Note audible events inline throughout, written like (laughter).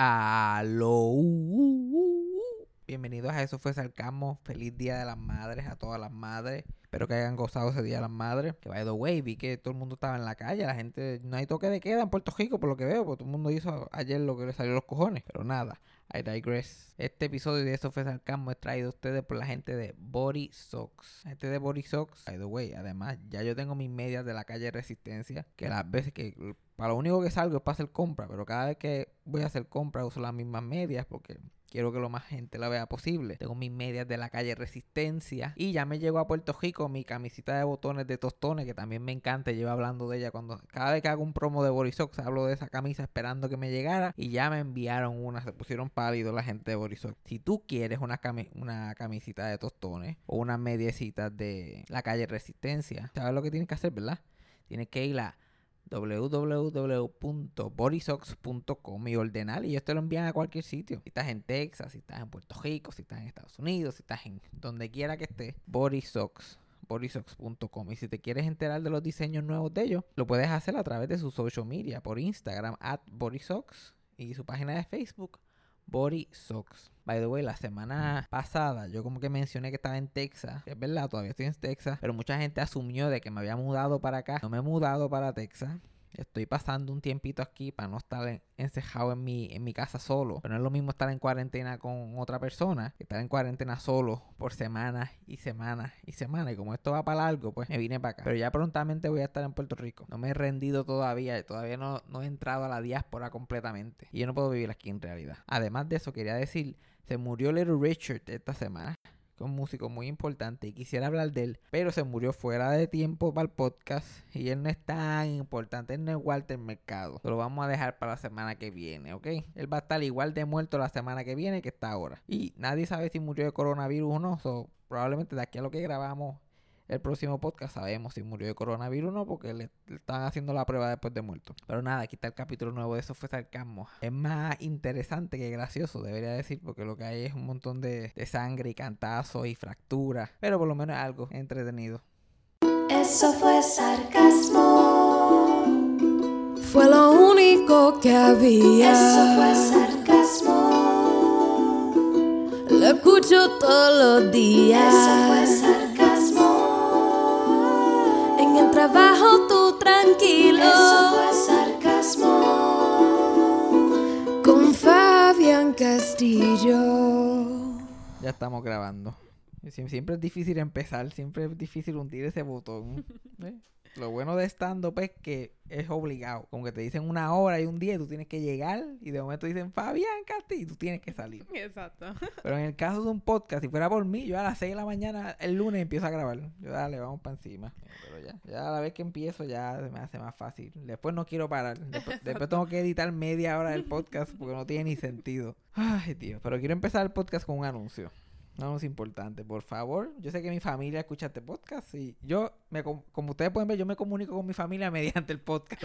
Aló. Bienvenidos a Eso fue Sarcasmo. Feliz Día de las Madres a todas las madres. Espero que hayan gozado ese Día de las Madres. Que by the way, vi que todo el mundo estaba en la calle. La gente, no hay toque de queda en Puerto Rico, por lo que veo. Porque todo el mundo hizo ayer lo que le salió los cojones. Pero nada, I digress. Este episodio de Eso fue Sarcasmo es traído a ustedes por la gente de Body Socks. Gente de Body Socks, by the way, además, ya yo tengo mis medias de la calle Resistencia. Que las veces que para lo único que salgo es para hacer compra, pero cada vez que voy a hacer compra uso las mismas medias porque quiero que lo más gente la vea posible. Tengo mis medias de la calle Resistencia y ya me llegó a Puerto Rico mi camisita de botones de tostones que también me encanta. Llevo hablando de ella cuando cada vez que hago un promo de Borisox hablo de esa camisa esperando que me llegara y ya me enviaron una, se pusieron pálidos la gente de Borisox. Si tú quieres una, una camisita de tostones o unas mediecitas de la calle Resistencia, ¿sabes lo que tienes que hacer, verdad? Tienes que ir a www.borisox.com y ordenar y ellos te lo envían a cualquier sitio. Si estás en Texas, si estás en Puerto Rico, si estás en Estados Unidos, si estás en donde quiera que estés, Borisox borisox.com y si te quieres enterar de los diseños nuevos de ellos, lo puedes hacer a través de su social media, por Instagram, at borisox y su página de Facebook, Body Socks. By the way, la semana pasada yo como que mencioné que estaba en Texas. Es verdad, todavía estoy en Texas. Pero mucha gente asumió de que me había mudado para acá. No me he mudado para Texas. Estoy pasando un tiempito aquí para no estar encejado en mi, en mi casa solo. Pero no es lo mismo estar en cuarentena con otra persona que estar en cuarentena solo por semanas y semanas y semanas. Y como esto va para largo, pues me vine para acá. Pero ya prontamente voy a estar en Puerto Rico. No me he rendido todavía. Todavía no, no he entrado a la diáspora completamente. Y yo no puedo vivir aquí en realidad. Además de eso, quería decir, se murió Little Richard esta semana un músico muy importante y quisiera hablar de él, pero se murió fuera de tiempo para el podcast y él no es tan importante, él no es Walter Mercado. Lo vamos a dejar para la semana que viene, ¿ok? Él va a estar igual de muerto la semana que viene que está ahora. Y nadie sabe si murió de coronavirus o no, so, probablemente de aquí a lo que grabamos el próximo podcast sabemos si murió de coronavirus o no, porque le, están haciendo la prueba después de muerto. Pero nada, aquí está el capítulo nuevo de Eso fue sarcasmo. Es más interesante que gracioso, debería decir, porque lo que hay es un montón de, sangre y cantazos y fracturas. Pero por lo menos es algo entretenido. Eso fue sarcasmo. Fue lo único que había. Eso fue sarcasmo. Lo escucho todos los días. Eso fue sarcasmo trabajo tú tranquilo. Eso fue sarcasmo. Con Fabián Castillo. Ya estamos grabando. Siempre es difícil empezar, siempre es difícil hundir ese botón. ¿eh? Lo bueno de stand-up es que es obligado. Como que te dicen una hora y un día y tú tienes que llegar y de momento dicen Fabián Castillo y tú tienes que salir. (laughs) Exacto. Pero en el caso de un podcast, si fuera por mí, yo a las 6 de la mañana el lunes empiezo a grabar. Yo dale, vamos para encima. Pero ya, ya a la vez que empiezo ya se me hace más fácil. Después no quiero parar. Después, (laughs) después tengo que editar media hora del podcast porque no tiene ni sentido. Ay, tío. Pero quiero empezar el podcast con un anuncio. No es importante, por favor. Yo sé que mi familia escucha este podcast y yo, me, como ustedes pueden ver, yo me comunico con mi familia (laughs) mediante el podcast.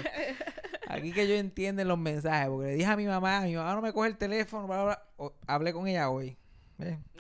Aquí que yo entienden los mensajes, porque le dije a mi mamá, mi mamá no me coge el teléfono, hablé con ella hoy.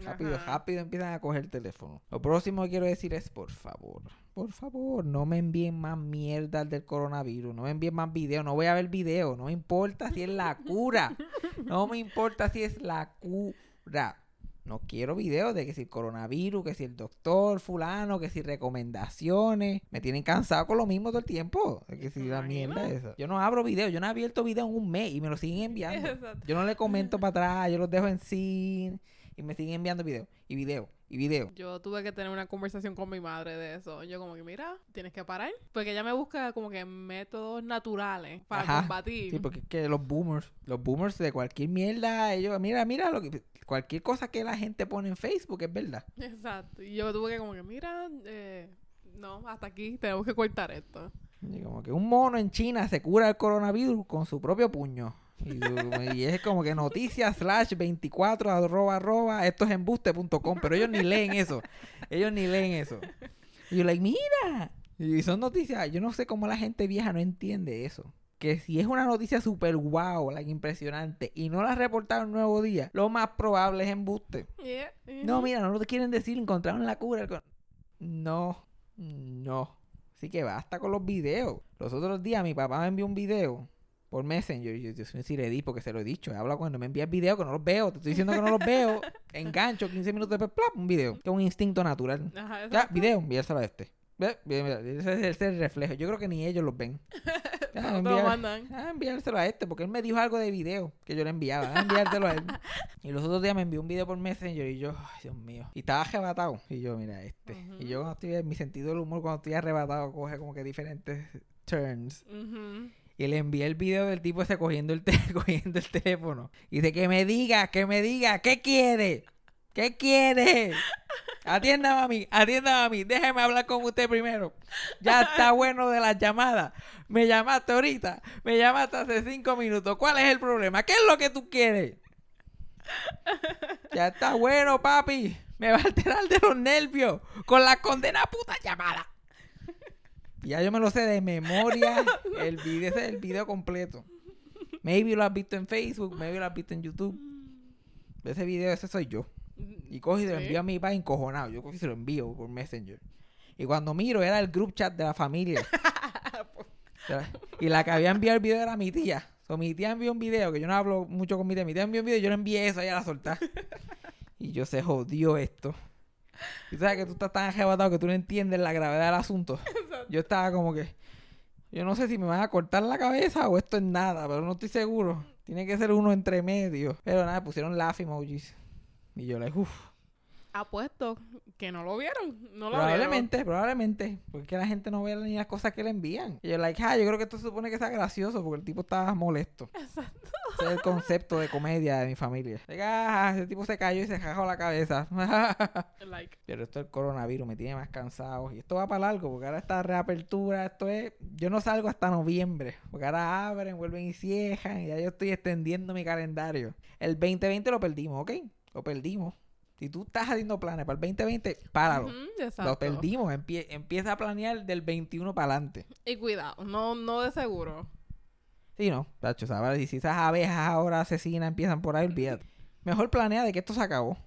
Rápido, rápido empiezan a coger el teléfono. Lo próximo que quiero decir es, por favor, por favor, no me envíen más mierda del coronavirus, no me envíen más videos, no voy a ver videos, no me importa si es la cura, no me importa si es la cura. No quiero videos de que si el coronavirus, que si el doctor fulano, que si recomendaciones. Me tienen cansado con lo mismo todo el tiempo. Que si la mierda eso. Yo no abro videos, yo no he abierto videos en un mes y me lo siguen enviando. Yo no le comento para atrás, yo los dejo en (laughs) sí y me siguen enviando videos y videos y videos. Yo tuve que tener una conversación con mi madre de eso. Yo como que, mira, tienes que parar. Porque ella me busca como que métodos naturales para combatir. Sí, porque es que los boomers, los boomers de cualquier mierda, ellos, mira, mira, lo que cualquier cosa que la gente pone en Facebook es verdad. Exacto. Y yo tuve que como que, mira, eh, no, hasta aquí tenemos que cortar esto. Y como que un mono en China se cura el coronavirus con su propio puño. Y, es como que noticias slash 24 arroba arroba esto es embuste.com pero ellos ni leen eso ellos ni leen eso y yo like mira y son noticias yo no sé cómo la gente vieja no entiende eso que si es una noticia super wow, like impresionante, y no la reportaron un nuevo día, lo más probable es embuste. No, mira, no lo quieren decir, encontraron la cura. No, no. Así que basta con los videos. Los otros días mi papá me envió un video por Messenger. Yo, mío, si le di, porque se lo he dicho. He hablado cuando me envías video que no los veo. Te estoy diciendo que no los veo. (laughs) Engancho 15 minutos después, plop, un video. Que es un instinto natural. Ajá, Ya, video, enviárselo a este. Ese es el reflejo. Yo creo que ni ellos los ven. (laughs) (laughs) Enviar- mandan. (laughs) Ah, enviárselo a este, porque él me dijo algo de video que yo le enviaba. Ah, enviárselo a él. (laughs) Y los otros días me envió un video por Messenger y yo, ay, Dios mío. Y estaba arrebatado. Y yo, mira, este. Y yo cuando estoy, mi sentido del humor cuando estoy arrebatado coge como que diferentes turns. Y le envié el video del tipo ese cogiendo el, cogiendo el teléfono. Y dice, que me diga, que me diga, ¿qué quiere? ¿Qué quiere? Atienda a mí, atienda a mí. Déjeme hablar con usted primero. Ya está (laughs) bueno de las llamadas. Me llamaste ahorita. Me llamaste hace cinco minutos. ¿Cuál es el problema? ¿Qué es lo que tú quieres? Ya está bueno, papi. Me va a alterar de los nervios con la condena puta llamada. Ya yo me lo sé de memoria. El video, ese es el video completo. Maybe lo has visto en Facebook, maybe lo has visto en YouTube. Ese video, ese soy yo. Y cojo y se lo envío a mi papá encojonado. Yo cojo y se lo envío por Messenger. Y cuando miro, era el group chat de la familia. (laughs) Y la que había enviado el video era mi tía. So, mi tía envió un video, que yo no hablo mucho con mi tía. Mi tía envió un video y yo le envié eso ella a la soltar. y yo se jodió esto. Y sabes que tú estás tan arrebatado que tú no entiendes la gravedad del asunto. Yo estaba como que. Yo no sé si me van a cortar la cabeza o esto es nada, pero no estoy seguro. Tiene que ser uno entre medio. Pero nada, pusieron laugh emojis. Y yo, like, uff. Apuesto que no lo vieron. No lo Probablemente, probablemente. Porque la gente no ve ni las cosas que le envían. Y yo, like, ah, yo creo que esto se supone que sea gracioso porque el tipo estaba molesto. Exacto. Ese es el concepto de comedia de mi familia. Diga, ah, ese tipo se cayó y se jajó la cabeza. vieron. (laughs) (laughs) Like. Pero esto del coronavirus me tiene más cansado. Y esto va para largo, porque ahora esta reapertura, esto es. Yo no salgo hasta noviembre. Porque ahora abren, vuelven y cierran. Y ya yo estoy extendiendo mi calendario. El 2020 lo perdimos, ¿ok? Lo perdimos. Si tú estás haciendo planes para el 2020, páralo. Lo perdimos. Empie- empieza a planear del 21 para adelante. Y cuidado, no, no de seguro. Sí, no, tacho, ¿sabes? Y si esas abejas ahora asesinas empiezan por ahí, olvídate. Mejor planea de que esto se acabó.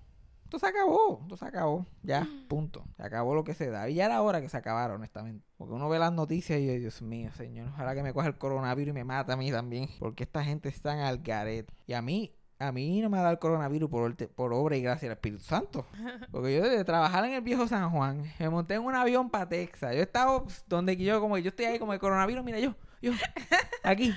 Esto se acabó, esto se acabó. Ya, punto. Se acabó lo que se da. Y ya era hora que se acabara, honestamente. Porque uno ve las noticias y yo, Dios mío, señor, ojalá que me coja el coronavirus y me mata a mí también. Porque esta gente está al garete. Y a mí, a mí no me ha dado el coronavirus por, obra y gracia del Espíritu Santo. (laughs) Porque yo desde trabajar en el viejo San Juan, me monté en un avión para Texas. Yo he estado pues, donde yo, como yo estoy ahí como el coronavirus, mira yo, yo, (laughs) aquí,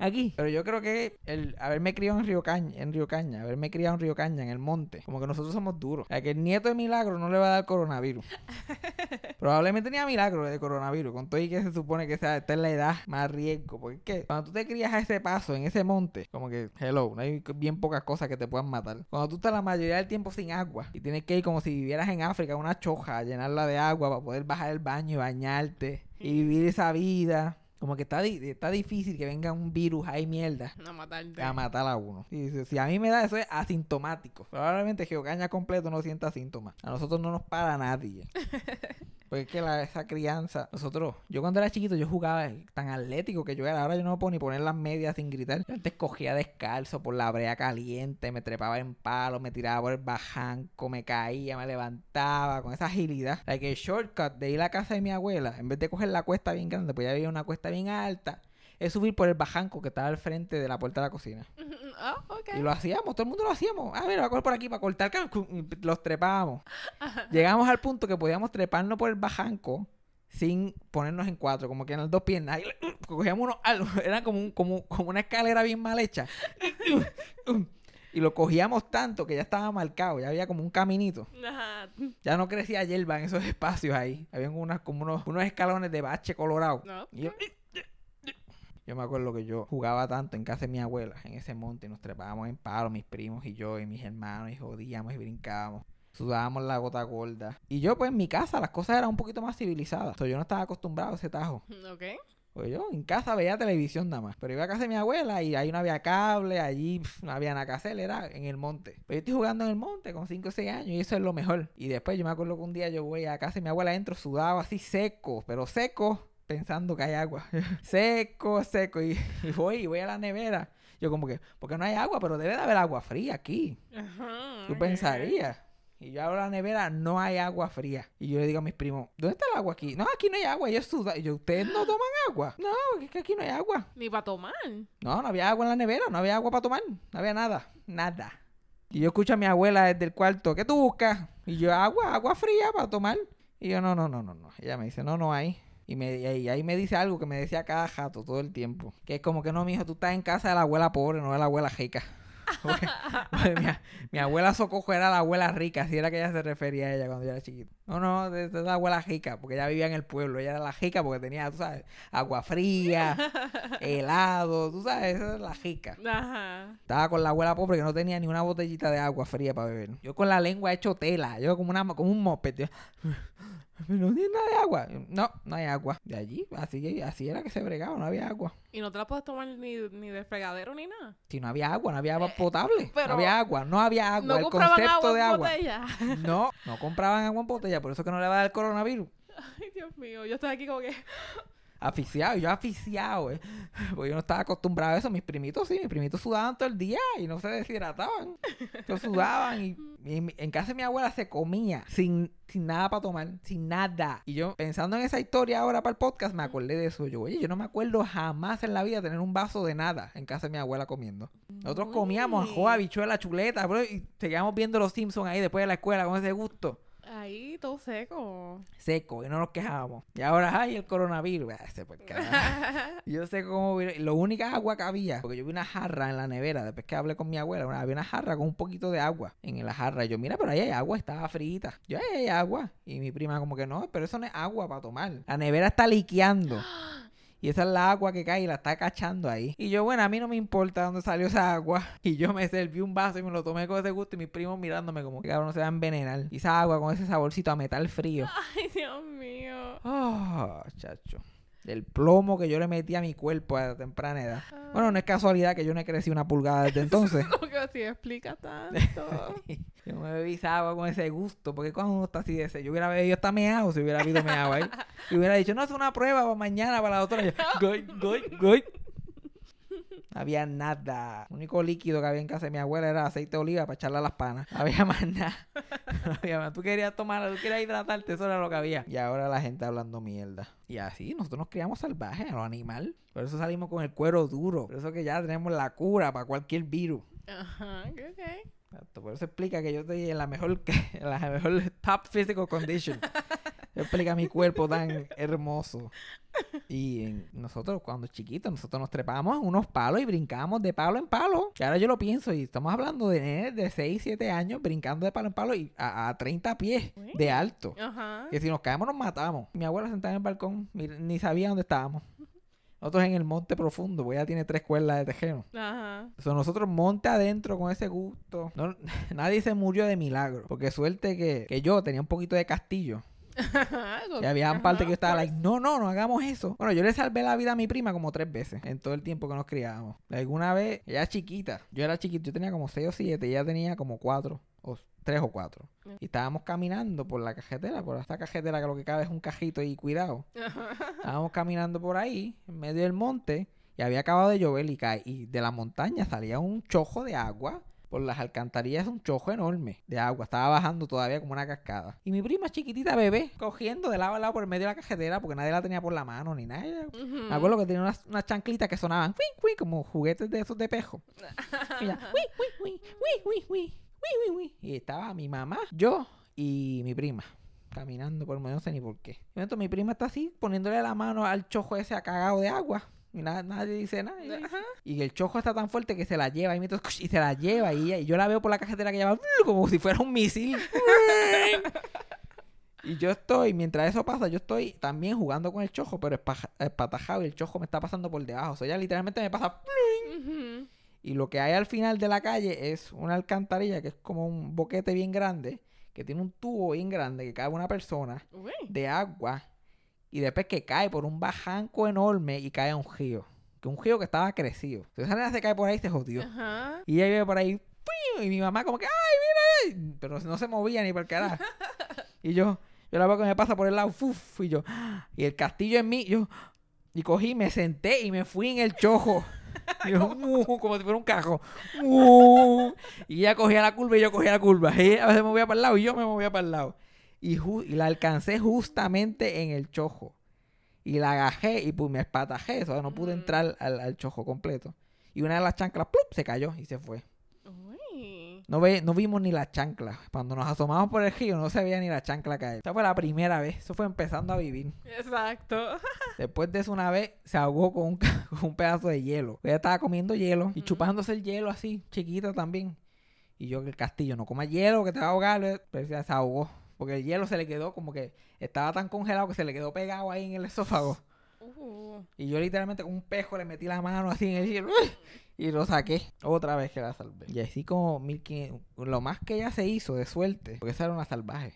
aquí. Pero yo creo que el haberme criado en Río Caña, en Río Caña, haberme criado en Río Caña, en el monte, como que nosotros somos duros. O sea, que el nieto de Milagro no le va a dar coronavirus. (laughs) Probablemente tenía Milagro de coronavirus, con todo y que se supone que sea, está en la edad más riesgo. Porque es que cuando tú te crías a ese paso, en ese monte, como que, hello, no hay bien pocas cosas que te puedan matar. Cuando tú estás la mayoría del tiempo sin agua y tienes que ir como si vivieras en África, una choja, a llenarla de agua para poder bajar el baño y bañarte y vivir esa vida. Como que está, di- está difícil que venga un virus ahí mierda matarte. a matar a uno. Y si, si a mí me da eso es asintomático. Probablemente Geocaña completo no sienta síntomas. A nosotros no nos para nadie. (laughs) Porque es que la, esa crianza, nosotros, yo cuando era chiquito yo jugaba tan atlético que yo era, ahora yo no puedo ni poner las medias sin gritar. Yo antes cogía descalzo por la brea caliente, me trepaba en palos, me tiraba por el bajanco, me caía, me levantaba con esa agilidad. Like el shortcut de ir a la casa de mi abuela, en vez de coger la cuesta bien grande, pues ya había una cuesta bien alta, es subir por el bajanco que estaba al frente de la puerta de la cocina. (laughs) Ah. Y lo hacíamos, todo el mundo lo hacíamos. A ver, va a coger por aquí para cortar. y Los trepábamos. Llegamos al punto que podíamos treparnos por el bajanco sin ponernos en cuatro, como que en las dos piernas. Ahí, cogíamos unos algo, (laughs) era como, un- como, como una escalera bien mal hecha. (laughs) Y lo cogíamos tanto que ya estaba marcado, ya había como un caminito. Ajá. Ya no crecía hierba en esos espacios ahí. Habían unas, como unos, unos escalones de bache colorado. No. Y yo, yo me acuerdo que yo jugaba tanto en casa de mi abuela, en ese monte, y nos trepábamos en palo, mis primos y yo, y mis hermanos, y jodíamos y brincábamos. Sudábamos la gota gorda. Y yo, pues, en mi casa las cosas eran un poquito más civilizadas. So, yo no estaba acostumbrado a ese tajo. Ok. Pues yo en casa veía televisión nada más. Pero iba a casa de mi abuela y ahí no había cable, allí pf, no había nada que hacer, era en el monte. Pero yo estoy jugando en el monte con 5 o 6 años y eso es lo mejor. Y después yo me acuerdo que un día yo voy a casa de mi abuela adentro, sudaba así seco, pero seco, pensando que hay agua. (laughs) seco, seco. Y, (laughs) y voy y voy a la nevera. Yo como que, porque no hay agua, pero debe de haber agua fría aquí. Ajá. Tú pensarías. Y yo abro la nevera, no hay agua fría. Y yo le digo a mis primos, ¿dónde está el agua aquí? No, aquí no hay agua. Y yo suda. Y yo, ¿ustedes no (gasps) toman agua? No, porque es que aquí no hay agua. Ni para tomar. No, no había agua en la nevera, no había agua para tomar. No había nada, nada. Y yo escucho a mi abuela desde el cuarto, ¿qué tú buscas? Y yo, agua, agua fría para tomar. Y yo, no, no, no, no, no. Ella me dice, no, no hay. Y, me, y ahí- me dice algo que me decía cada jato todo el tiempo. Que es como que no, mijo, tú estás en casa de la abuela pobre, no de la abuela rica. (laughs) Porque- porque mi, mi abuela Socojo era la abuela rica, así era que ella se refería a ella cuando yo era chiquito. No, no, de la abuela rica, porque ella vivía en el pueblo. Ella era la rica porque tenía, tú sabes, agua fría, (laughs) helado, tú sabes, esa es la rica. Ajá. Estaba con la abuela pobre que no tenía ni una botellita de agua fría para beber. Yo con la lengua hecho tela, yo como, una, como un moped. yo, "Pero (laughs) no tiene nada de agua. No, no hay agua. De allí, así, así era que se bregaba, no había agua. Y no te la puedes tomar ni, ni de fregadero ni nada. Si no había agua, no había agua potable. Eh, pero- no había agua, no había agua. no el concepto agua de en agua. botella. (laughs) No, no compraban agua en botella, por eso que no le va a dar el coronavirus. (laughs) Ay, Dios mío. Yo estoy aquí como que... Aficiado, yo aficiado, eh. (laughs) Porque yo no estaba acostumbrado a eso. Mis primitos sí, mis primitos sudaban todo el día y no se deshidrataban. Ellos sudaban y, en casa de mi abuela se comía sin, sin nada para tomar, sin nada. Y yo pensando en esa historia ahora para el podcast me acordé de eso. Yo, oye, yo no me acuerdo jamás en la vida tener un vaso de nada en casa de mi abuela comiendo. Nosotros comíamos ajo, habichuela, chuleta, bro, y seguíamos viendo los Simpsons ahí después de la escuela con ese gusto Ahí, todo seco. seco y no nos quejábamos. Y ahora, ay, el coronavirus. Ah, ese por carajo. (laughs) Yo sé cómo Lo única agua que había, porque yo vi una jarra en la nevera, después que hablé con mi abuela, una- había una jarra con un poquito de agua en la jarra. Y yo, mira, pero ahí hay agua, estaba frita. Yo, ahí hay agua. Y mi prima como que no, pero eso no es agua para tomar. La nevera está liqueando. (gasps) (gasps) (gasps) Y esa es la agua que cae y la está cachando ahí. Y yo, bueno, a mí no me importa dónde salió esa agua. (laughs) Y yo me serví un vaso y me lo tomé con ese gusto. Y mis primos mirándome como que cabrón se va a envenenar. Y esa agua con ese saborcito a metal frío. (laughs) Ay, Dios mío. Ah, chacho. Del plomo que yo le metí a mi cuerpo a temprana edad. Bueno, no es casualidad que yo no he crecido una pulgada desde entonces. (laughs) Como que así explica tanto. (laughs) yo me bebí agua con ese gusto. Porque cuando uno está así de ese, yo hubiera bebido hasta meado si hubiera habido meado ahí. (laughs) Y hubiera dicho, no, es una prueba para mañana para la doctora. Yo, goy, goy, goy. No había nada. El único líquido que había en casa de mi abuela era aceite de oliva para echarle a las panas. No había (laughs) más nada. No había más. Tú querías tomar, tú querías hidratarte, eso era lo que había. Y ahora la gente hablando mierda. Y así, nosotros nos criamos salvajes, a lo animal. Por eso salimos con el cuero duro. Por eso que ya tenemos la cura para cualquier virus. Ajá, ok, ok. Exacto, Por eso explica que yo estoy en la mejor, (laughs) en la mejor top physical condition. (laughs) Explica mi cuerpo tan hermoso. Y en- nosotros cuando chiquitos, nosotros nos trepábamos en unos palos y brincábamos de palo en palo. Y ahora yo lo pienso y estamos hablando de nenes de 6, 7 años brincando de palo en palo y a, a 30 pies de alto. Ajá. Que si nos caemos nos matamos. Mi abuela sentada en el balcón, ni sabía dónde estábamos. Nosotros en el monte profundo, porque ella tiene tres cuerdas de tejeno. Ajá. So, nosotros monte adentro con ese gusto. No- (laughs) nadie se murió de milagro. Porque suerte que, que yo tenía un poquito de castillo. Y había Ajá, parte que yo estaba like, no, no, no hagamos eso. Bueno, yo le salvé la vida a mi prima como tres veces en todo el tiempo que nos criábamos. Alguna vez, ella chiquita. Yo era chiquito, yo tenía como seis o siete. Ella tenía como cuatro. O tres o cuatro. Y estábamos caminando por la cajetera, por esta cajetera que lo que cabe es un cajito y cuidado. Estábamos caminando por ahí, en medio del monte, y había acabado de llover y, cae, y de la montaña salía un chojo de agua por las alcantarillas un chojo enorme de agua. Estaba bajando todavía como una cascada. Y mi prima chiquitita bebé, cogiendo de lado a lado por el medio de la cajetera, porque nadie la tenía por la mano ni nada. Me acuerdo que tenía unas, unas chanclitas que sonaban ¡Wii, wii! como juguetes de esos de pejo. Y ya, ¡Wii, wii, wii! Y estaba mi mamá, yo y mi prima caminando por medio, no sé ni por qué. Entonces mi prima está así poniéndole la mano al chojo ese cagado de agua. Y na- nadie dice nada. Y, Ajá. y el chojo está tan fuerte que se la lleva. Y, mientras- y se la lleva. Y, yo la veo por la cajetera que lleva como si fuera un misil. (laughs) Y yo estoy, mientras eso pasa, yo estoy también jugando con el chojo, pero espa- espatajado y el chojo me está pasando por debajo. O sea, ella literalmente me pasa. Y lo que hay al final de la calle es una alcantarilla que es como un boquete bien grande, que tiene un tubo bien grande que cabe una persona Uy. de agua. Y después que cae por un bajanco enorme y cae a un río. Que un río que estaba crecido. Entonces esa nena se cae por ahí y se jodió. Ajá. Y ella vive por ahí. ¡piu! Y mi mamá como que, ¡ay, mira! Pero no se movía ni por carajo. (laughs) Y yo, yo la veo que me pasa por el lado. ¡fuf! Y yo, ¡ah! y el castillo en mí, yo. Y cogí, me senté y me fui en el chojo. (laughs) Y yo, "Mu", como si fuera un cajo. Mu. Y ella cogía la curva y yo cogía la curva. Y ella a veces me movía para el lado y yo me movía para el lado. Y, la alcancé justamente en el chojo. Y la agajé y pues me espatajé. O sea, no pude Mm. entrar al, al chojo completo. Y una de las chanclas ¡plup! se cayó y se fue. Uy. No, ve, no vimos ni la chancla. Cuando nos asomamos por el río no se veía ni la chancla caer. Esa fue la primera vez. Eso fue empezando a vivir. Exacto. (laughs) Después de eso una vez se ahogó con un, ca- (laughs) con un pedazo de hielo. Ella estaba comiendo hielo y chupándose el hielo así, chiquita también. Y yo que el castillo, no coma hielo que te va a ahogar. Pero se ahogó. Porque el hielo se le quedó como que estaba tan congelado que se le quedó pegado ahí en el esófago. Uh. Y yo literalmente con un pejo le metí la mano así en el hielo y lo saqué. Otra vez que la salvé. Y así como 1500. Lo más que ella se hizo de suerte, porque esa era una salvaje.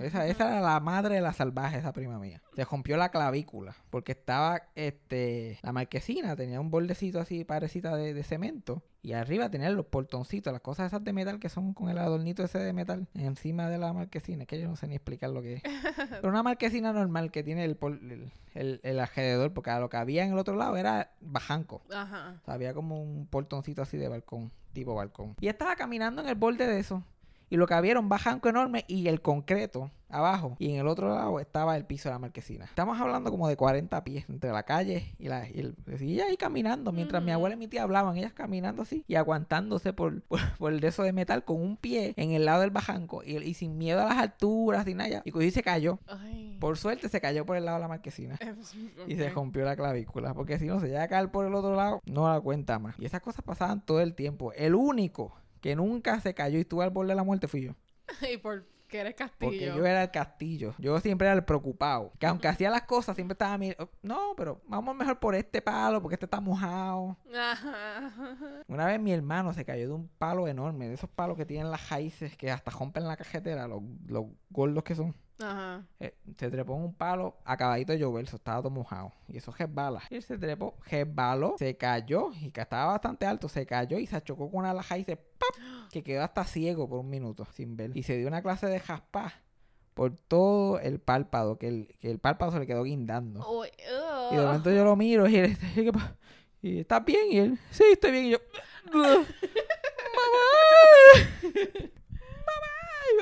Esa, esa era la madre de la salvaje, esa prima mía. Se rompió la clavícula porque estaba, este, la marquesina tenía un bordecito así, parecita de, de cemento. Y arriba tenía los portoncitos, las cosas esas de metal que son con el adornito ese de metal encima de la marquesina. Es que yo no sé ni explicar lo que es. (laughs) Pero una marquesina normal que tiene el, pol- el, el- el alrededor, porque lo que había en el otro lado era bajanco. Ajá. O sea, había como un portoncito así de balcón, tipo balcón. Y estaba caminando en el borde de eso. Y lo que un bajanco enorme y el concreto abajo. Y en el otro lado estaba el piso de la marquesina. Estamos hablando como de 40 pies entre la calle y la y el, y ella ahí caminando. Mientras mi abuela y mi tía hablaban, ellas caminando así y aguantándose por, (laughs) por, por el de eso de metal con un pie en el lado del bajanco y, y sin miedo a las alturas y nada. Y cogí se cayó. Ay. Por suerte se cayó por el lado de la marquesina. (laughs) Es- Y se rompió la clavícula. Porque si no se llega a caer por el otro lado, no la cuenta más. Y esas cosas pasaban todo el tiempo. El único que nunca se cayó y estuvo al borde de la muerte fui yo. (laughs) Y porque eres castillo. Porque yo era el castillo. Yo siempre era el preocupado. Que aunque hacía las cosas, siempre estaba mi... "Oh, No, pero vamos mejor por este palo, porque este está mojado. Ajá. Una vez mi hermano se cayó de un palo enorme. De esos palos que tienen las raíces que hasta rompen la cajetera. Los, los gordos que son. Ajá. Eh, se trepó en un palo acabadito de llover, eso estaba todo mojado. Y eso resbala. Y él se trepó, resbaló, se cayó y que estaba bastante alto, se cayó y se chocó con una laja y se ¡pap! que quedó hasta ciego por un minuto sin ver. Y se dio una clase de jaspá por todo el párpado, que el, que el párpado se le quedó guindando. Uy, Y de momento yo lo miro y él. Y ¿estás bien? Y él, sí, estoy bien. Y yo, "Ugh, mamá. mamá. (laughs)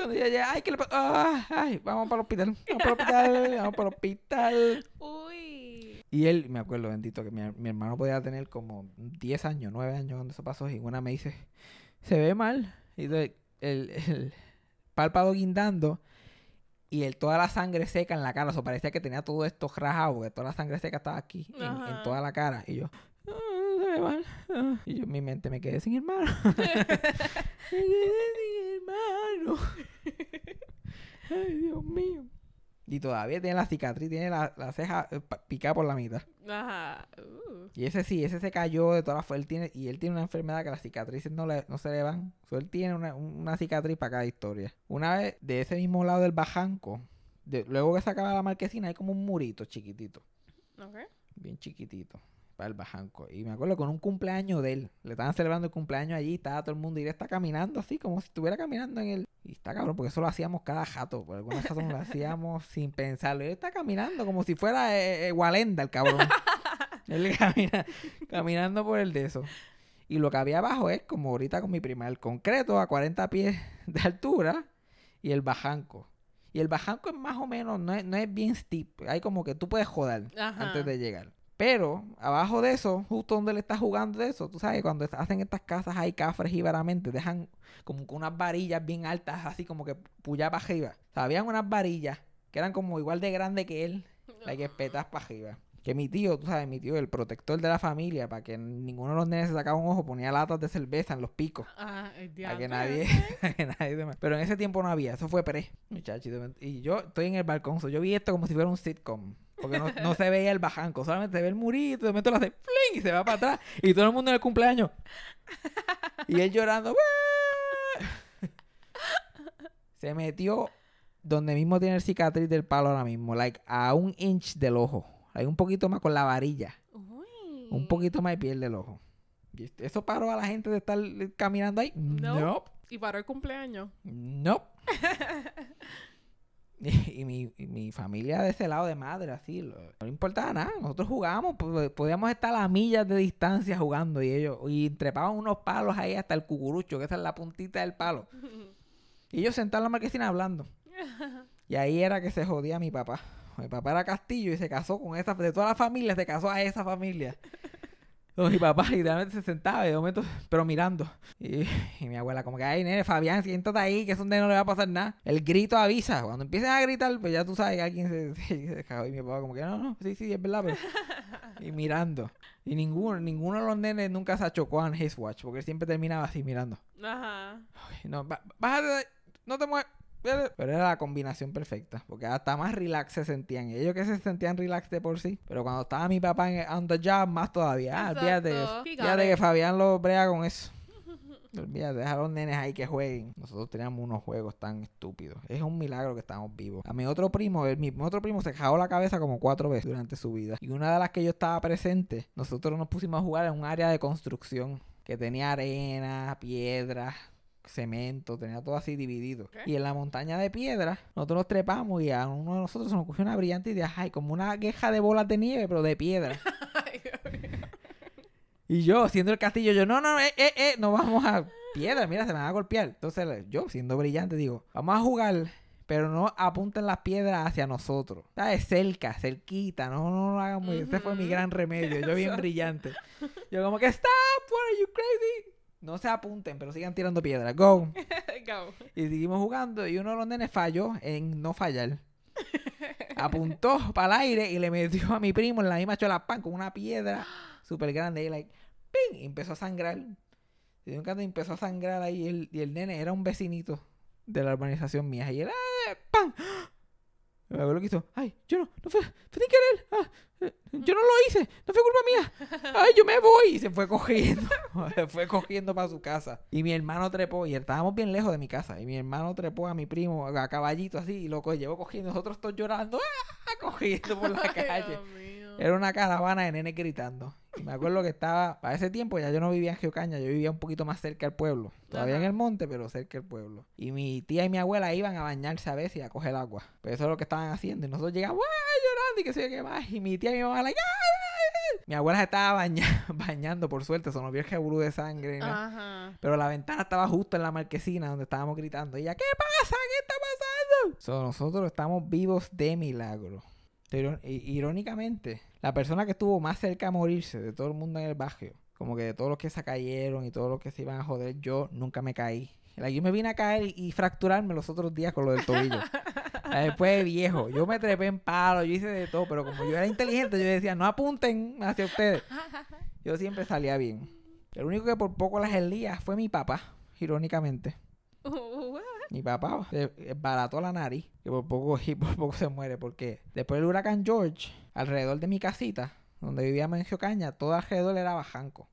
Y cuando ya llega, ay, ¿qué le pasa? Ah, ay, vamos para el hospital. Vamos para el hospital, vamos para el hospital. Uy. Y él, me acuerdo, bendito, que mi, mi hermano podía tener como 10 años, 9 años cuando eso pasó. Y una me dice, se ve mal. Y entonces, el, el párpado guindando y el, toda la sangre seca en la cara. O sea, parecía que tenía todo esto rajado, porque toda la sangre seca estaba aquí, en, toda la cara. Y yo, "Ah, se ve mal. ah". Y yo en mi mente me quedé sin hermano. (laughs) (laughs) me quedé sin hermano. (laughs) Ay, Dios mío. Y todavía tiene la cicatriz, tiene la, la ceja eh, picada por la mitad. Ajá. Uh. Y ese sí, ese se cayó de todas las él tiene Y él tiene una enfermedad que las cicatrices no, le, no se le van. So, él tiene una, un- una cicatriz para cada historia. Una vez, de ese mismo lado del bajanco, de- luego que se acaba la marquesina, hay como un murito chiquitito. Ok. Bien chiquitito. Para el bajanco. Y me acuerdo con un cumpleaños de él. Le estaban celebrando el cumpleaños allí. Estaba todo el mundo y él está caminando así, como si estuviera caminando en el. Y está cabrón, porque eso lo hacíamos cada jato. Por alguna razón lo hacíamos (laughs) sin pensarlo. Y él está caminando como si fuera eh, eh, Walenda, el cabrón. (laughs) él camina, caminando por el de eso. Y lo que había abajo es como ahorita con mi prima, el concreto a 40 pies de altura y el bajanco. Y el bajanco es más o menos, no es, no es bien steep. Hay como que tú puedes joder Ajá. antes de llegar. Pero abajo de eso, justo donde le está jugando de eso, tú sabes, cuando hacen estas casas hay cafres y varamente, dejan como con unas varillas bien altas, así como que puya para arriba. O sea, habían unas varillas que eran como igual de grandes que él, hay que petas para arriba. Que mi tío, tú sabes, mi tío, el protector de la familia, para que ninguno de los nenes se sacara un ojo, ponía latas de cerveza en los picos. Ah, el Para (laughs) que nadie, para que nadie me- Pero en ese tiempo no había, eso fue pre, muchachos. Y yo estoy en el balcón, so, yo vi esto como si fuera un sitcom. Porque no, no se veía el bajanco, solamente se ve el murito, de momento lo hace fling y se va para atrás. Y todo el mundo en el cumpleaños. Y él llorando. Se metió donde mismo tiene el cicatriz del palo ahora mismo, like a un inch del ojo. Hay un poquito más con la varilla. Uy. Un poquito más y pierde el ojo. ¿Y ¿Eso paró a la gente de estar caminando ahí? No. Nope. Y paró el cumpleaños. Nope. (laughs) (laughs) Y, mi, y mi familia de ese lado de madre, así, no le importaba nada. Nosotros jugábamos, podíamos estar a millas de distancia jugando y ellos, y trepaban unos palos ahí hasta el cucurucho, que esa es la puntita del palo. (laughs) Y ellos sentados en la marquesina hablando. (laughs) Y ahí era que se jodía mi papá. Mi papá era Castillo y se casó con esa, de toda la familia, se casó a esa familia. Entonces, mi papá (laughs) literalmente se sentaba de momento, pero mirando. Y, y mi abuela como que, ay, nene, Fabián, siéntate ahí, que eso no le va a pasar nada. El grito avisa. Cuando empiecen a gritar, pues ya tú sabes que alguien se, (laughs) se, se cagó. Y mi papá como que, no, no, sí, sí, es verdad, pero... (laughs) Y mirando. Y ninguno, ninguno de los nenes nunca se achocó en his watch, porque él siempre terminaba así mirando. Ajá. Ay, No, bájate, no te muevas. Pero era la combinación perfecta, porque hasta más relax se sentían. Ellos que se sentían relax de por sí, pero cuando estaba mi papá en on the job, más todavía. Ah, got fíjate que. Fabián lo brega con eso. (laughs) Olvídate, deja a los nenes ahí que jueguen. Nosotros teníamos unos juegos tan estúpidos. Es un milagro que estamos vivos. A mi otro primo, el- mi otro primo se cagó la cabeza como cuatro veces durante su vida. Y una de las que yo estaba presente, nosotros nos pusimos a jugar en un área de construcción que tenía arena, piedras, cemento, tenía todo así dividido. Y en la montaña de piedras, nosotros nos trepamos y a uno de nosotros se nos cogió una brillante idea, ay, como una queja de bolas de nieve, pero de piedra. (laughs) Ay. Y yo, siendo el castillo, yo, no, no, eh, eh, eh, no vamos a piedra, mira, se me va a golpear. Entonces, yo, siendo brillante, digo, vamos a jugar, pero no apunten las piedras hacia nosotros. ¿Sabes? Cerca, cerquita, no, no lo hagan muy... Ese fue mi gran remedio, yo bien (laughs) brillante. Yo como que, stop, what are you crazy? No se apunten, pero sigan tirando piedras, go. (laughs) Go. Y seguimos jugando y uno de los nenes falló en no fallar. (laughs) Apuntó para el aire y le metió a mi primo en la misma chola pan con una piedra súper grande. Y like, ¡ping! Y empezó a sangrar. Y de un canto empezó a sangrar ahí. Y el, y el nene era un vecinito de la urbanización mía. Y él, ¡ah! ¡pam! Me acuerdo que hizo, ay, yo no, no fue, fue sin querer, ah, eh, yo no lo hice, no fue culpa mía, ay, yo me voy. Y se fue cogiendo, (laughs) se fue cogiendo para su casa. Y mi hermano trepó, y estábamos bien lejos de mi casa, y mi hermano trepó a mi primo a caballito así, y lo llevó cogiendo, nosotros todos llorando, ¡ah! (laughs) cogiendo por la calle. Era una caravana de nenes gritando. Me acuerdo que estaba, para ese tiempo ya yo no vivía en Geocaña, yo vivía un poquito más cerca del pueblo. Todavía en el monte, pero cerca del pueblo. Y mi tía y mi abuela iban a bañarse a veces y a coger agua. Pero eso es lo que estaban haciendo. Y nosotros llegamos, ¡ay! llorando y que yo qué más. Y mi tía y mi mamá, like, ¡ay! ay, ay". Mi abuela se estaba baña- (laughs) bañando, por suerte, eso no vio el revolú de sangre. nada. Ajá. Pero la ventana estaba justo en la marquesina donde estábamos gritando. Y ella, ¿qué pasa? ¿Qué está pasando? So, nosotros estamos vivos de milagro. Pero irónicamente, la persona que estuvo más cerca a morirse de todo el mundo en el barrio, como que de todos los que se cayeron y todos los que se iban a joder, yo nunca me caí. Yo me vine a caer y, fracturarme los otros días con lo del tobillo. (laughs) Después de viejo, yo me trepé en palo, yo hice de todo, pero como yo era inteligente, yo decía, no apunten hacia ustedes. Yo siempre salía bien. El único que por poco las elías fue mi papá, irónicamente. (laughs) Mi papá barató la nariz, que por poco (laughs) y por poco se muere, porque después del huracán George, alrededor de mi casita, donde vivíamos en Geocaña, todo alrededor era bajanco.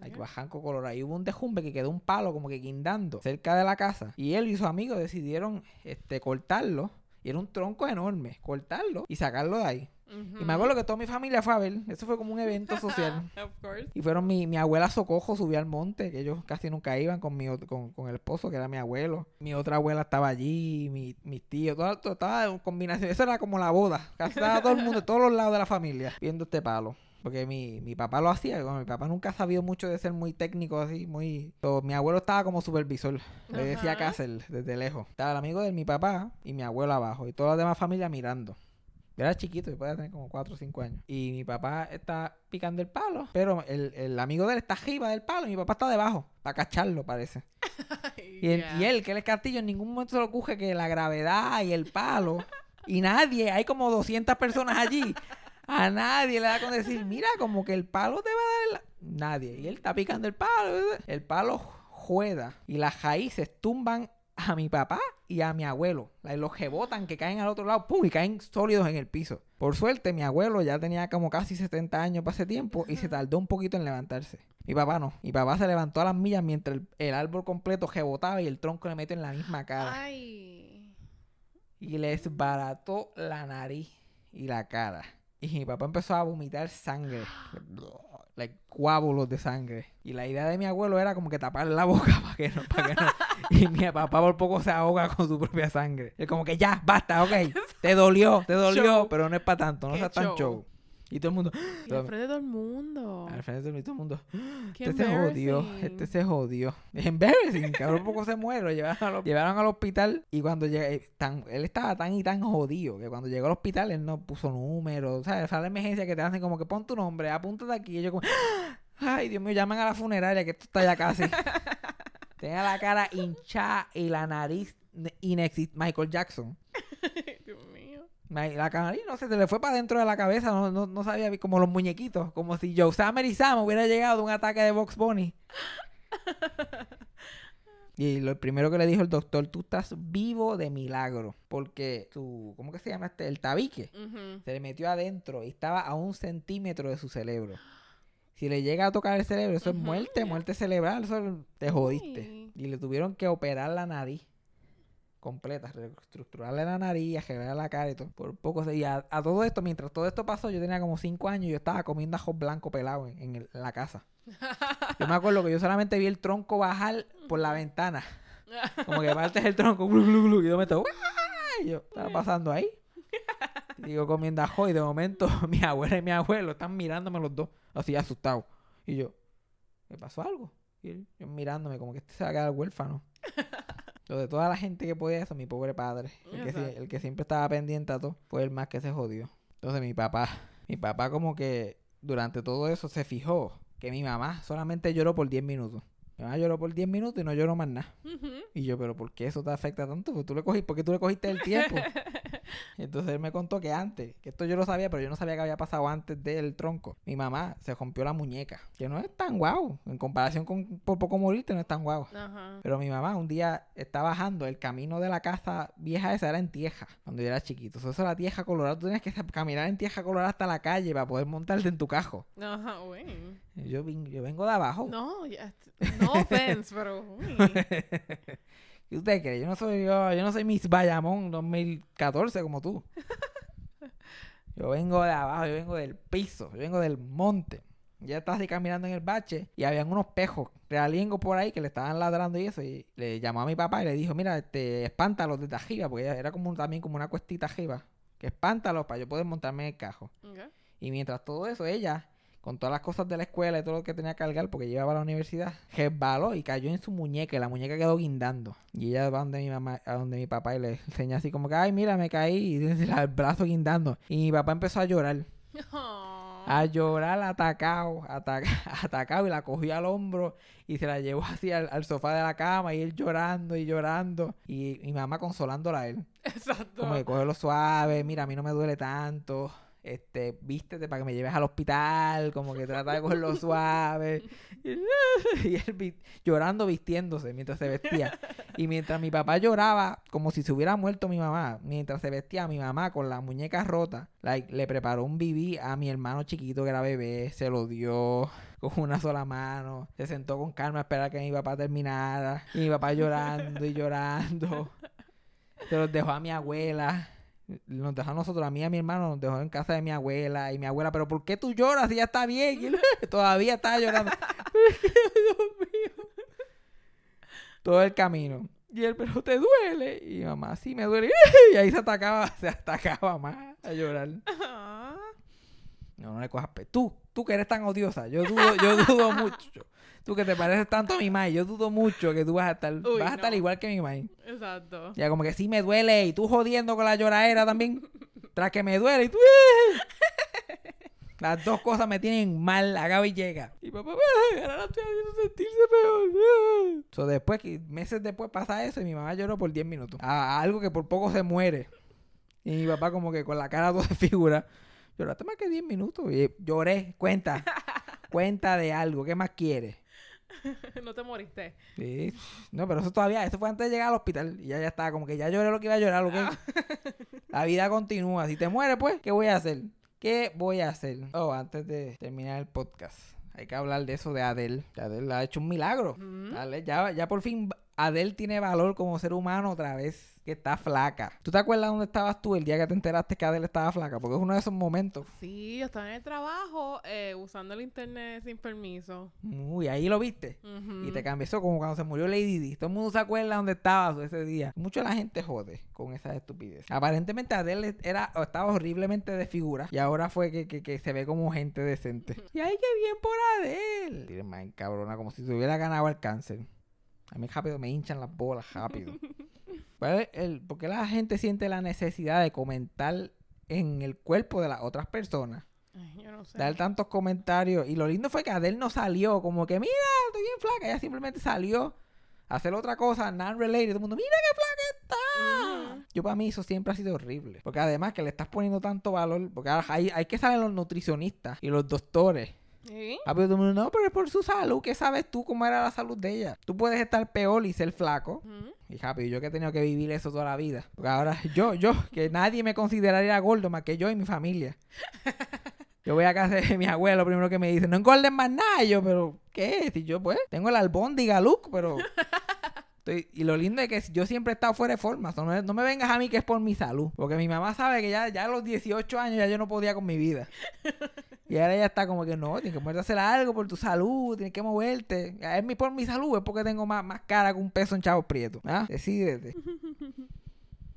Like, bajanco colorado. Y hubo un dejumbe que quedó un palo como que guindando cerca de la casa. Y él y sus amigos decidieron este, cortarlo. Y era un tronco enorme. Cortarlo y sacarlo de ahí. Y me acuerdo que toda mi familia fue a ver. Eso fue como un evento (laughs) social. Of course. Y fueron mi, mi abuela Socojo subió al monte, que ellos casi nunca iban con mi con, con el esposo, que era mi abuelo. Mi otra abuela estaba allí, mi, mis tíos, todo, todo estaba en combinación. Eso era como la boda. Casi estaba todo el mundo, todos los lados de la familia, viendo este palo. Porque mi, mi papá lo hacía, bueno, mi papá nunca sabía mucho de ser muy técnico así, muy... mi abuelo estaba como supervisor, le decía hacer desde lejos. Estaba el amigo de mi papá y mi abuelo abajo y toda la demás familia mirando. Yo era chiquito, yo podía tener como 4 o 5 años. Y mi papá está picando el palo, pero el, el amigo de él está arriba del palo y mi papá está debajo, para cacharlo parece. (laughs) Y, él- y él, que él es castillo, en ningún momento se le ocurre que la gravedad y el palo, y nadie, hay como 200 personas allí, a nadie le da con decir, mira, como que el palo te va a dar... la-". Nadie. Y él está picando el palo, el palo juega y las raíces tumban a mi papá y a mi abuelo. Los rebotan que caen al otro lado, ¡pum! y caen sólidos en el piso. Por suerte, mi abuelo ya tenía como casi 70 años para ese tiempo y se tardó un poquito en levantarse. Mi papá no. Mi papá se levantó a las millas mientras el, el árbol completo rebotaba y el tronco le metió en la misma cara. Ay. Y le desbarató la nariz y la cara. Y mi papá empezó a vomitar sangre. (gasps) (gasps) (gasps) like, coágulos de sangre. Y la idea de mi abuelo era como que tapar la (laughs) boca para que no, para que no. Y mi papá por poco se ahoga con su propia sangre. Es como que ya, basta, ok. Te dolió, te dolió, Show. pero no es para tanto, no seas tan show. show. Y todo el mundo, Y al frente de todo el mundo. al frente de todo el mundo, (gasps) Qué este se jodió, este se jodió. Es (laughs) embarrassing, cabrón, poco se muere. Lo llevaron, al- (laughs) llevaron al hospital y cuando llega, eh, tan, él estaba tan y tan jodido que cuando llegó al hospital él no puso números. O sea, esa es la emergencia que te hacen como que pon tu nombre, apúntate aquí. Y yo como, ay, Dios mío, llaman a la funeraria que esto está ya casi. (laughs) Tenía la cara hinchada y la nariz inexistente. Michael Jackson. La nariz no sé, se le fue para dentro de la cabeza, no, no, no sabía, como los muñequitos, como si Joe Summer y Sam hubiera llegado de un ataque de Box Bunny. (laughs) Y lo primero que le dijo el doctor, tú estás vivo de milagro, porque tu, ¿cómo que se llama este? El tabique se le metió adentro y estaba a un centímetro de su cerebro. Si le llega a tocar el cerebro, eso es muerte, muerte cerebral, eso te jodiste. Y le tuvieron que operar la nariz completa, reestructurarle la nariz, arreglar la cara y todo. Por poco se- y a, a todo esto, mientras todo esto pasó, yo tenía como 5 años y yo estaba comiendo ajo blanco pelado en, en el- en la casa. (laughs) Yo me acuerdo que yo solamente vi el tronco bajar por la ventana. (laughs) Como que partes el tronco, glu, glu, glu, y yo me toco, y yo, ¿estaba pasando ahí? (laughs) Digo, comiendo ajo y de momento mi abuela y mi abuelo están mirándome los dos, así asustados. Y yo, ¿me pasó algo? Y yo mirándome como que este se va a quedar huérfano. Lo de toda la gente que podía eso, mi pobre padre, el que, el siempre estaba pendiente a todo, fue el más que se jodió. Entonces mi papá, mi papá como que durante todo eso se fijó que mi mamá solamente lloró por 10 minutos. Mi mamá lloró por 10 minutos y no lloró más nada. Y yo, pero ¿por qué eso te afecta tanto? Porque tú le cogiste, ¿por qué tú le cogiste el tiempo? (laughs) (laughs) Entonces él me contó que antes, que esto yo lo sabía, pero yo no sabía que había pasado antes del tronco. Mi mamá se rompió la muñeca, que no es tan guau. En comparación con por poco morirte, no es tan guau. Ajá. Pero mi mamá un día está bajando, el camino de la casa vieja esa era en tieja, cuando yo era chiquito. Eso era tieja colorada, tú tienes que caminar en tieja colorada hasta la calle para poder montarte en tu cajo. Ajá, güey. Yo, yo vengo de abajo. No, ya. No offense, pero. uy. (laughs) ¿Qué usted cree? Yo no soy yo, yo no soy Miss Bayamón 2014 como tú. (laughs) Yo vengo de abajo, yo vengo del piso, yo vengo del monte. Ya estaba así caminando en el bache y habían unos pejos realingos por ahí que le estaban ladrando y eso. Y le llamó a mi papá y le dijo, mira, este, espántalos desde arriba, porque era como también como una cuestita arriba. Que espántalos para yo poder montarme en el cajo. Ok. Y mientras todo eso, ella, con todas las cosas de la escuela y todo lo que tenía que cargar, porque llevaba a la universidad, resbaló y cayó en su muñeca y la muñeca quedó guindando. Y ella va donde mi mamá, a donde mi papá y le enseña así como que, ay, mira, me caí y (laughs) el brazo guindando. Y mi papá empezó a llorar. A llorar atacado, ataca- (laughs) atacado y la cogió al hombro y se la llevó así al, al sofá de la cama y él llorando y llorando y mi mamá consolándola a él. (laughs) Exacto. Como que cógelo suave, mira, a mí no me duele tanto. Este, vístete para que me lleves al hospital, como que trata de cogerlo (laughs) suave. (laughs) Y él vi- llorando, vistiéndose mientras se vestía. Y mientras mi papá lloraba, como si se hubiera muerto mi mamá, mientras se vestía, mi mamá con la muñeca rota, like, le preparó un bibí a mi hermano chiquito que era bebé, se lo dio (laughs) con una sola mano, se sentó con calma a esperar que mi papá terminara. Y mi papá llorando y llorando. Se los dejó a mi abuela. Nos dejó a nosotros, a mí y a mi hermano, nos dejó en casa de mi abuela. Y mi abuela, ¿pero por qué tú lloras si ya está bien? Y él, (laughs) todavía estaba llorando. Dios (laughs) mío. Todo el camino. Y él, ¿pero te duele? Y mamá, sí, me duele. (laughs) Y ahí se atacaba, se atacaba más a llorar. No, no le cojas pe. Tú, tú que eres tan odiosa. Yo dudo, yo dudo (laughs) mucho. Tú que te pareces tanto a mi mai. Yo dudo mucho que tú vas a estar, Uy, vas a estar igual que mi mai. Exacto. Ya como que sí me duele y tú jodiendo con la lloradera también. Tras que me duele y tú... ¡eh! Las dos cosas me tienen mal, acaba y llega. Y papá, "Ay, ahora la estoy haciendo sentirse peor. ah". So, después, meses después pasa eso y mi mamá lloró por 10 minutos. A, a algo que por poco se muere. Y mi papá como que con la cara toda de figura. Lloraste más que 10 minutos. Y lloré, cuenta. (laughs) cuenta de algo. ¿Qué más quieres? (laughs) no te moriste. Sí. No, pero eso todavía, eso fue antes de llegar al hospital. Y ya ya estaba, como que ya lloré lo que iba a llorar, lo (laughs) que La vida continúa. Si te mueres, pues, ¿qué voy a hacer? ¿Qué voy a hacer? Oh, antes de terminar el podcast, hay que hablar de eso de Adele. Adele ha hecho un milagro. Ujú. Adele ya, ya por fin Adele tiene valor como ser humano otra vez, que está flaca. ¿Tú te acuerdas dónde estabas tú el día que te enteraste que Adele estaba flaca? Porque es uno de esos momentos. Sí, yo estaba en el trabajo eh, usando el internet sin permiso. Uy, ahí lo viste. Y te cambió eso como cuando se murió Lady Di. Todo el mundo se acuerda dónde estabas ese día. Mucho la gente jode con esas estupideces. Aparentemente Adele era, estaba horriblemente de figura. Y ahora fue que, que- que se ve como gente decente. y ay, qué bien por Adele. Tiene más cabrona, como si se hubiera ganado el cáncer. A mí rápido me hinchan las bolas, rápido. ¿Cuál (laughs) es el- ¿Por qué la gente siente la necesidad de comentar en el cuerpo de las otras personas? Ay, yo no sé. dar tantos comentarios. Y lo lindo fue que Adele no salió como que, mira, estoy bien flaca. Ella simplemente salió a hacer otra cosa, non-related. Todo el mundo, mira qué flaca está. Yo para mí eso siempre ha sido horrible. Porque además que le estás poniendo tanto valor. Porque ahora hay, hay que saber los nutricionistas y los doctores. ¿Sí? Ah, pero todo el mundo, no, pero es por su salud. ¿Qué sabes tú cómo era la salud de ella? Tú puedes estar peor y ser flaco. Y rápido, yo que he tenido que vivir eso toda la vida. Porque ahora (laughs) yo, yo, que nadie me consideraría gordo más que yo y mi familia. (laughs) Yo voy a casa de mi abuelo, primero que me dice, no engorden más nada. Y yo, pero, ¿qué? Si yo, pues, tengo el albóndiga look, pero... (laughs) estoy- y lo lindo es que yo siempre he estado fuera de forma. So, No me, no me vengas a mí que es por mi salud. Porque mi mamá sabe que ya, ya a los 18 años ya yo no podía con mi vida. Y ahora ella está como que no, tienes que moverte a hacer algo por tu salud, tienes que moverte. Es mi, por mi salud, es porque tengo más, más cara que un peso en chavos prieto. ¿Ah? Decídete. (laughs)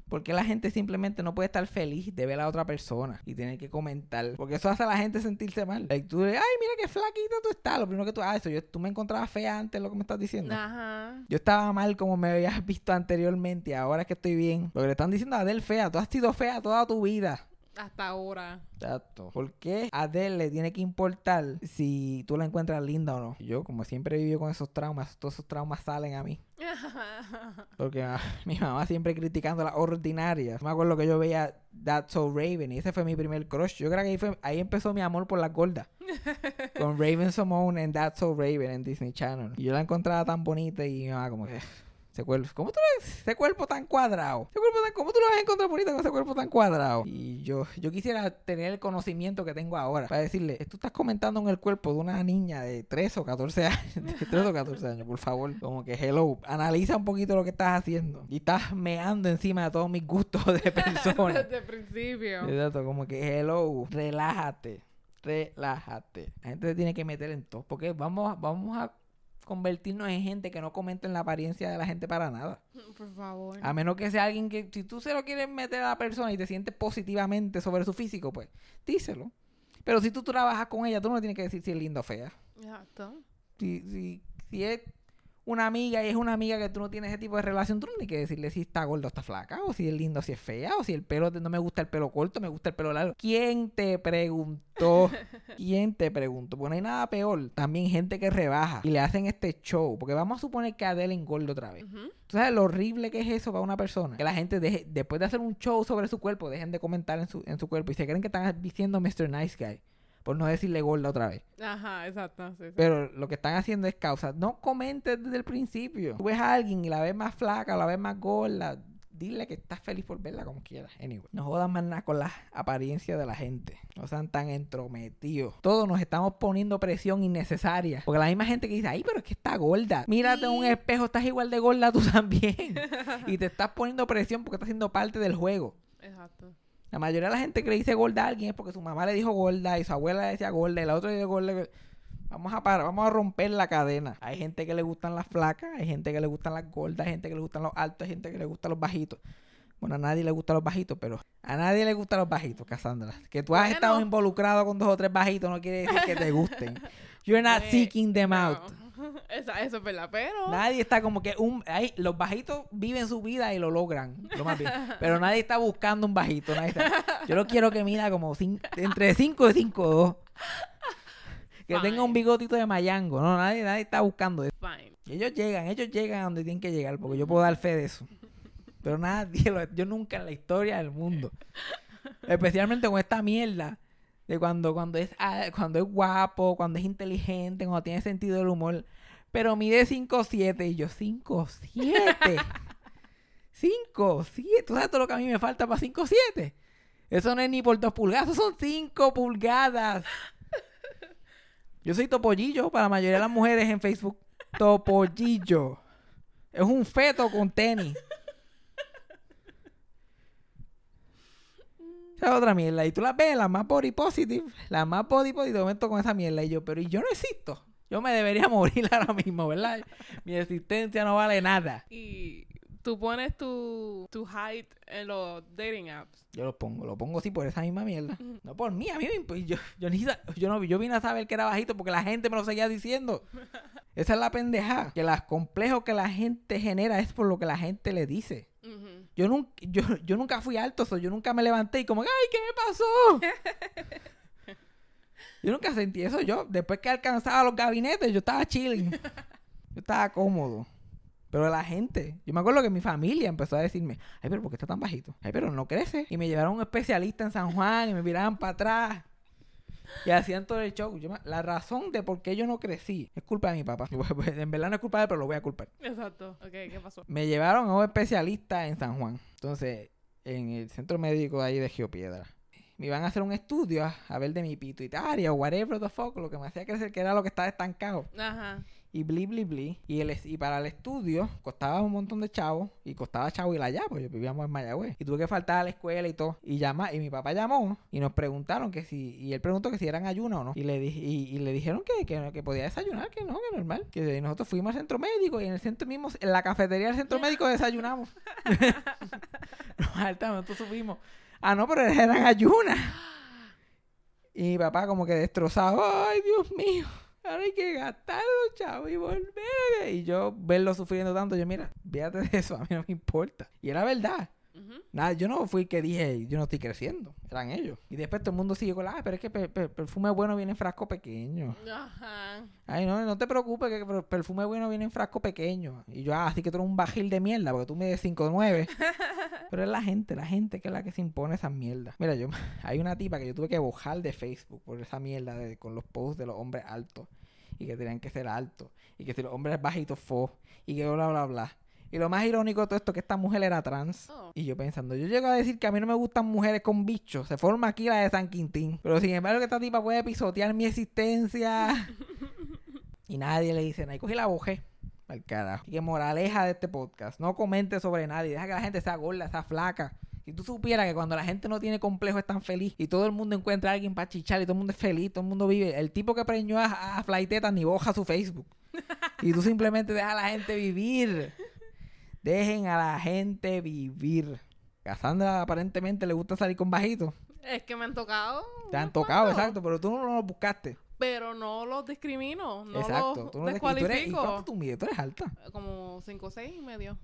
Porque la gente simplemente no puede estar feliz de ver a otra persona y tener que comentar. Porque eso hace a la gente sentirse mal. Like, tú, ay, mira qué flaquita tú estás. Lo primero que tú, ah, eso, yo, tú me encontrabas fea antes, lo que me estás diciendo. Ajá. Yo estaba mal como me habías (laughs) visto anteriormente y ahora es que estoy bien. Lo que le están diciendo a Adele fea, tú has sido fea toda tu vida. Hasta ahora. Exacto. ¿Por qué a Adele le tiene que importar si tú la encuentras linda o no? Yo, como siempre he vivido con esos traumas, todos esos traumas salen a mí. (laughs) Porque ah, (laughs) mi mamá siempre criticando las ordinarias. Me acuerdo que yo veía That's So Raven y ese fue mi primer crush. Yo creo que ahí, fue, ahí empezó mi amor por las gordas. (laughs) Con Raven Simone en That's So Raven en Disney Channel. Y yo la encontraba tan bonita y mi mamá como que... Ese cuerpo, ¿cómo tú lo ves? Ese cuerpo tan cuadrado. Ese cuerpo tan, ¿Cómo tú lo vas a encontrar bonita con ese cuerpo tan cuadrado? Y yo, yo quisiera tener el conocimiento que tengo ahora para decirle, tú estás comentando en el cuerpo de una niña de 13 o 14 (laughs) años. De 13 o 14 años, por favor. Como que, hello, analiza un poquito lo que estás haciendo. Y estás meando encima de todos mis gustos de (laughs) persona. Desde el principio. Exacto, como que, hello, relájate. Relájate. La gente se tiene que meter en todo. Porque vamos, vamos a convertirnos en gente que no comenta en la apariencia de la gente para nada. (laughs) Por favor. A menos que sea alguien que, si tú se lo quieres meter a la persona y te sientes positivamente sobre su físico, pues díselo. Pero si tú trabajas con ella, tú no tienes que decir si es linda o fea. Exacto. Si, si, si es una amiga y es una amiga que tú no tienes ese tipo de relación, tú no tienes que decirle si está gorda o está flaca, o si es lindo o si es fea, o si el pelo, no me gusta el pelo corto, me gusta el pelo largo. ¿Quién te preguntó? (laughs) ¿Quién te preguntó? Porque no hay nada peor. También gente que rebaja y le hacen este show. Porque vamos a suponer que Adele engorda otra vez. Ujú. ¿Tú sabes lo horrible que es eso para una persona? Que la gente deje, después de hacer un show sobre su cuerpo, dejen de comentar en su, en su cuerpo y se creen que están diciendo Mr. Nice Guy. Por no decirle gorda otra vez. Ajá, exacto. Sí, sí. Pero lo que están haciendo es causa. No comentes desde el principio. Tú ves a alguien y la ves más flaca, la ves más gorda. Dile que estás feliz por verla como quieras. Anyway, no jodan más nada con la apariencia de la gente. No sean tan entrometidos. Todos nos estamos poniendo presión innecesaria. Porque la misma gente que dice, ay, pero es que está gorda. Mírate en un espejo, estás igual de gorda tú (laughs) también. (laughs) y te estás poniendo presión porque estás siendo parte del juego. Exacto. La mayoría de la gente que le dice gorda a alguien es porque su mamá le dijo gorda y su abuela le decía gorda y la otra le dijo gorda. Vamos a parar, vamos a romper la cadena. Hay gente que le gustan las flacas, hay gente que le gustan las gordas, hay gente que le gustan los altos, hay gente que le gustan los bajitos. Bueno, a nadie le gustan los bajitos, pero a nadie le gustan los bajitos, Cassandra. Que tú has Bueno. estado involucrado con dos o tres bajitos no quiere decir que te gusten. (laughs) You're not seeking them no. (laughs) Esa- eso es verdad, pero. Nadie está como que un ahí, los bajitos viven su vida y lo logran, lo más bien. (laughs) Pero nadie está buscando un bajito. nadie está- Yo lo quiero que mida como cin- entre 5 y 5 2. Que tenga un bigotito de mayango. No, nadie, nadie está buscando eso. Fine. Ellos llegan, ellos llegan a donde tienen que llegar, porque yo puedo dar fe de eso. Pero nadie, lo- yo nunca en la historia del mundo. (laughs) Especialmente con esta mierda de cuando, cuando, es, ah, cuando es guapo, cuando es inteligente, cuando tiene sentido del humor. Pero mide 5'7 y yo 5'7. 5'7. (laughs) ¿Tú sabes todo lo que a mí me falta para 5'7? Eso no es ni por 2 pulgadas, eso son 5 pulgadas. Yo soy topollillo para la mayoría de las mujeres en Facebook. Topollillo. Es un feto con tenis. Esa es otra mierda. Y tú las ves, las más body positive, las más body positive, de momento con esa mierda. Y yo, pero ¿y yo no existo? Yo me debería (laughs) morir ahora mismo, ¿verdad? Mi existencia no vale nada. Y tú pones tu, tu height en los dating apps. Yo lo pongo, lo pongo así por esa misma mierda. No por mí, a mí yo, yo, ni yo, no, yo vine a saber que era bajito porque la gente me lo seguía diciendo. (laughs) Esa es la pendeja. Que los complejos que la gente genera es por lo que la gente le dice. Yo nunca, yo, yo nunca fui alto, so, yo nunca me levanté y como, ¡ay, qué me pasó! (laughs) yo nunca sentí eso. Yo, después que alcanzaba los gabinetes, yo estaba chilling. (laughs) Yo estaba cómodo. Pero la gente, yo me acuerdo que mi familia empezó a decirme, ay, pero ¿por qué está tan bajito? Ay, pero no crece. Y me llevaron a un especialista en San Juan y me miraban para atrás. Y hacían todo el show. Yo me- la razón de por qué yo no crecí es culpa de mi papá. (laughs) En verdad no es culpa de él, pero lo voy a culpar Exacto. Ok, ¿qué pasó? me llevaron a un especialista en San Juan. Entonces, en el centro médico ahí de Geopiedra. Me iban a hacer un estudio a, a ver de mi pituitaria o whatever the fuck, lo que me hacía crecer que era lo que estaba estancado. Ajá. Y bli, bli, bli. Y, el, y para el estudio costaba un montón de chavos. Y costaba chavo ir allá, pues vivíamos en Mayagüez. Y tuve que faltar a la escuela y todo. Y llama, y mi papá llamó y nos preguntaron que si, y él preguntó que si eran ayuno o no. Y le, di- y, y le dijeron que, que, que podía desayunar, que no, que normal. Que nosotros fuimos al centro médico y en el centro mismo, en la cafetería del centro médico desayunamos. (laughs) (laughs) nos saltamos, nosotros subimos. Ah, no, pero eran ayunas. Y mi papá como que destrozado, ay Dios mío, ahora hay que gastar los chavos y volver. Y yo verlo sufriendo tanto, yo mira, fíjate de eso, a mí no me importa. Y era verdad. Nada, yo no fui que dije, yo no estoy creciendo, eran ellos. Y después todo el mundo sigue con la, "Ay, pero es que per- perfume bueno viene en frasco pequeño. Ajá. Ay, no, no te preocupes que per- perfume bueno viene en frasco pequeño. Y yo, ah, así que tú eres un bajil de mierda porque tú mides 5'9". (laughs) Pero es la gente, la gente que es la que se impone esas mierdas. Mira, yo, (laughs) hay una tipa que yo tuve que bojar de Facebook por esa mierda de, con los posts de los hombres altos. Y que tenían que ser altos. Y que si los hombres bajitos fo. Y que bla, bla, bla. Y lo más irónico de todo esto es que esta mujer era trans. Oh. Y yo pensando, yo llego a decir que a mí no me gustan mujeres con bichos. Se forma aquí la de San Quintín. Pero sin embargo, que esta tipa puede pisotear mi existencia. (laughs) y nadie le dice nada. Y cogí la bojé. Al carajo. Y que moraleja de este podcast. No comente sobre nadie. Deja que la gente sea gorda, sea flaca. Si tú supieras que cuando la gente no tiene complejo es tan feliz y todo el mundo encuentra a alguien para chichar y todo el mundo es feliz, todo el mundo vive. El tipo que preñó a, a Flaiteta ni boja su Facebook. y tú simplemente dejas a la gente vivir. Dejen a la gente vivir. Cassandra aparentemente le gusta salir con bajitos. Es que me han tocado. Te han tocado, cuantos, exacto, pero tú no los buscaste. Pero no los discrimino. No exacto. los Tú no tú eres- ¿Y descualifico. cuánto tú mides? Tú eres alta. Como 5 6 y medio.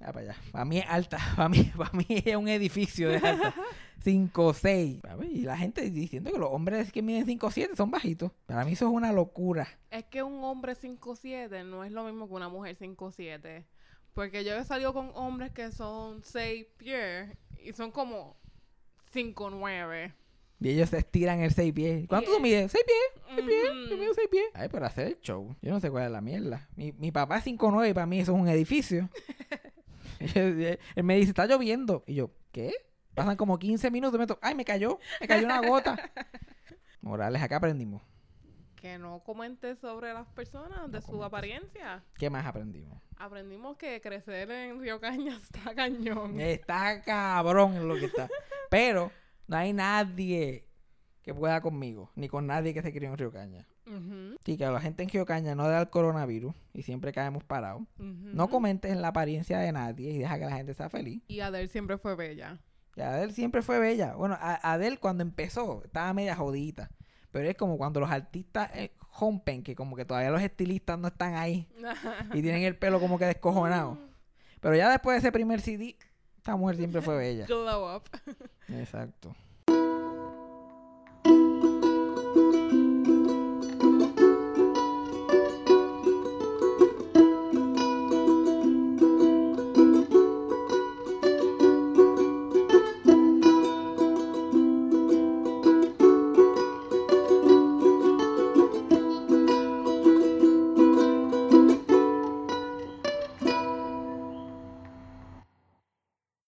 Ah, para allá. Para mí es alta. (laughs) Para mí, para mí es un edificio de alta. (laughs) 5 6. Y la gente diciendo que los hombres que miden 5 7 son bajitos. Para mí eso es una locura. Es que un hombre 5'7 no es lo mismo que una mujer 5'7. Porque yo he salido con hombres que son 6 pies y son como 5'9. Y ellos se estiran el 6 pies. ¿Cuánto tú Yeah. mides? 6 pies. 6 pies. Yo mido 6 pies. Ay, para hacer el show. Yo no sé cuál es la mierda. Mi, mi papá es 5 9 y para mí eso es un edificio. (laughs) Él me dice, está lloviendo. Y yo, ¿qué? Pasan como 15 minutos. y Me to- Ay, me cayó. Me cayó una gota. (laughs) Morales, acá aprendimos. Que no comente sobre las personas de su apariencia. ¿Qué más aprendimos? Aprendimos que crecer en Río Caña (laughs) está cañón. Está cabrón en lo que está. Pero no hay nadie que pueda conmigo, ni con nadie que se crió en Río Caña. Ujú, Sí, que a la gente en Río Caña no da el coronavirus y siempre caemos parados. No comentes en la apariencia de nadie y deja que la gente sea feliz. Y Adele siempre fue bella. Y Adele siempre fue bella. Bueno, a- Adele cuando empezó estaba media jodita. Pero es como cuando los artistas eh, rompen, que como que todavía los estilistas no están ahí (laughs) y tienen el pelo como que descojonado. Pero ya después de ese primer CD, esta mujer siempre fue bella. Glow up. Exacto.